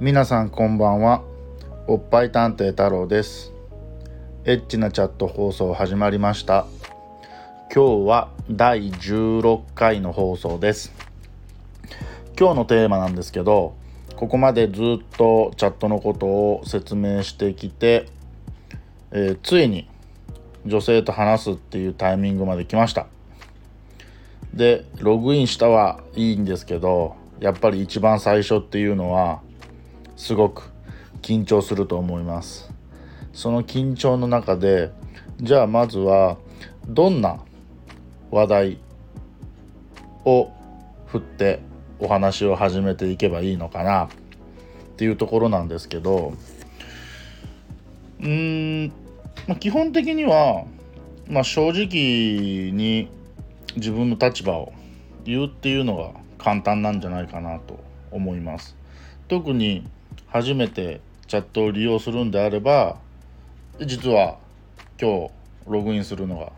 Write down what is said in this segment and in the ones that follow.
皆さんこんばんは。おっぱい探偵太郎です。エッチなチャット放送始まりました。今日は第16回の放送です。今日のテーマなんですけどここまでずっとチャットのことを説明してきて、えー、ついに女性と話すっていうタイミングまで来ました。でログインしたはいいんですけどやっぱり一番最初っていうのはすごく緊張すると思いますその緊張の中でじゃあまずはどんな話題を振ってお話を始めていけばいいのかなっていうところなんですけどうーん、まあ、基本的には、まあ、正直に自分の立場を言うっていうのが簡単なんじゃないかなと思います。特に初めてチャットを利用するんであれば実は今日ログインするのが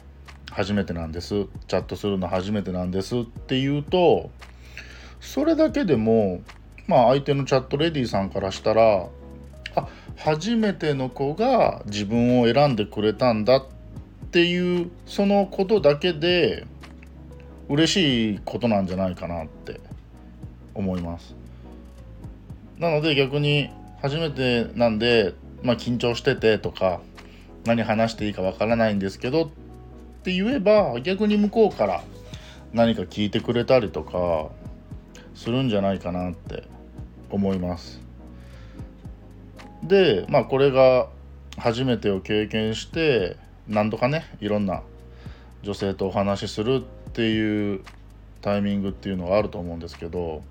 初めてなんです。チャットするの初めてなんです。っていうとそれだけでもまあ相手のチャットレディさんからしたらあ初めての子が自分を選んでくれたんだ。っていうそのことだけで嬉しいことなんじゃないかなって思います。なので逆に初めてなんで、まあ、緊張しててとか何話していいかわからないんですけどって言えば逆に向こうから何か聞いてくれたりとかするんじゃないかなって思います。でまあこれが初めてを経験して何度かねいろんな女性とお話しするっていうタイミングっていうのがあると思うんですけど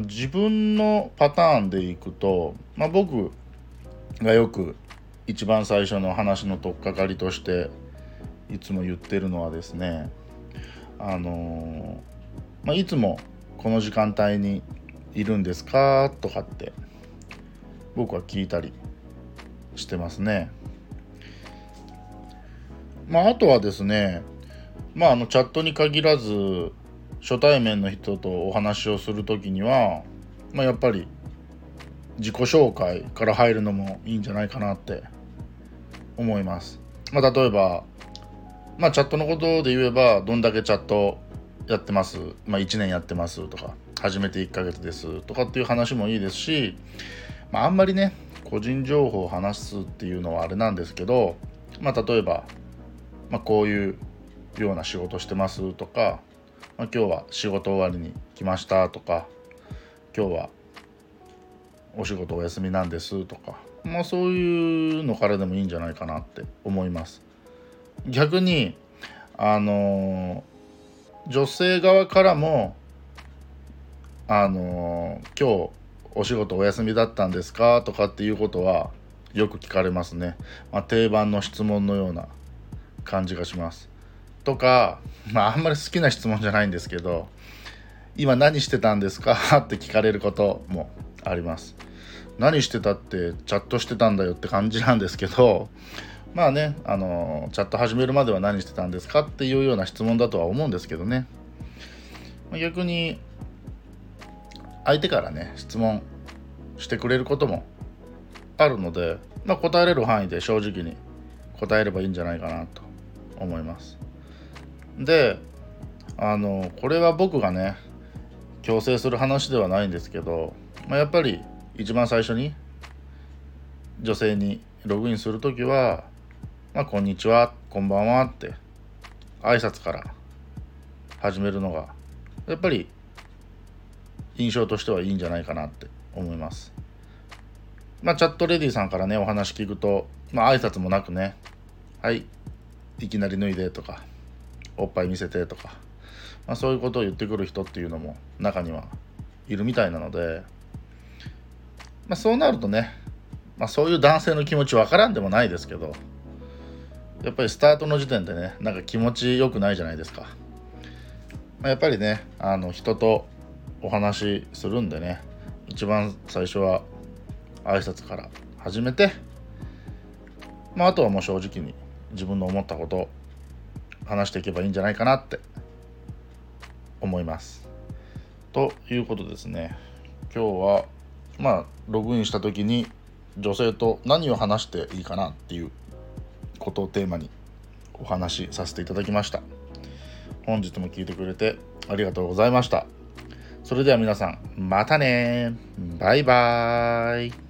自分のパターンでいくと、まあ、僕がよく一番最初の話の取っかかりとしていつも言ってるのはですねあのー、まあ、いつもこの時間帯にいるんですか？とかって僕は聞いたりしてますね。まあ、あとはですね、まあ、あのチャットに限らず初対面の人とお話をする時には、まあ、やっぱり自己紹介から入るのもいいんじゃないかなって思います。まあ、例えば、まあ、チャットのことで言えばどんだけチャットやってます、まあ、1年やってます？とか初めて1ヶ月です？とかっていう話もいいですし、まあ、あんまりね個人情報を話すっていうのはあれなんですけど、まあ、例えば、まあ、こういうような仕事してます？とかまあ、今日は仕事終わりに来ましたとか今日はお仕事お休みなんですとかまあそういうのからでもいいんじゃないかなって思います。逆にあの女性側からもあの今日お仕事お休みだったんですかとかっていうことはよく聞かれますね、まあ、定番の質問のような感じがします。とか、まあ、あんまり好きな質問じゃないんですけど今何してたんですか？って聞かれることもあります。何してたってチャットしてたんだよって感じなんですけどまあねあのチャット始めるまでは何してたんですか？っていうような質問だとは思うんですけどね。逆に相手からね質問してくれることもあるので、まあ、答えれる範囲で正直に答えればいいんじゃないかなと思います。であのこれは僕がね強制する話ではないんですけど、まあ、やっぱり一番最初に女性にログインする時は「まあ、こんにちはこんばんは」って挨拶から始めるのがやっぱり印象としてはいいんじゃないかなって思います。まあ、チャットレディさんからねお話聞くと、まあ挨拶もなくね「はいいきなり脱いで」とかおっぱい見せてとか、まあ、そういうことを言ってくる人っていうのも中にはいるみたいなので、まあ、そうなるとね、まあ、そういう男性の気持ち分からんでもないですけどやっぱりスタートの時点でねなんか気持ちよくないじゃないですか、まあ、やっぱりねあの人とお話しするんでね一番最初は挨拶から始めて、まあ、あとはもう正直に自分の思ったこと話していけばいいんじゃないかなって思います。ということですね。今日はまあログインした時に女性と何を話していいかなっていうことをテーマにお話しさせていただきました。本日も聞いてくれてありがとうございました。それでは皆さんまたね。バイバーイ。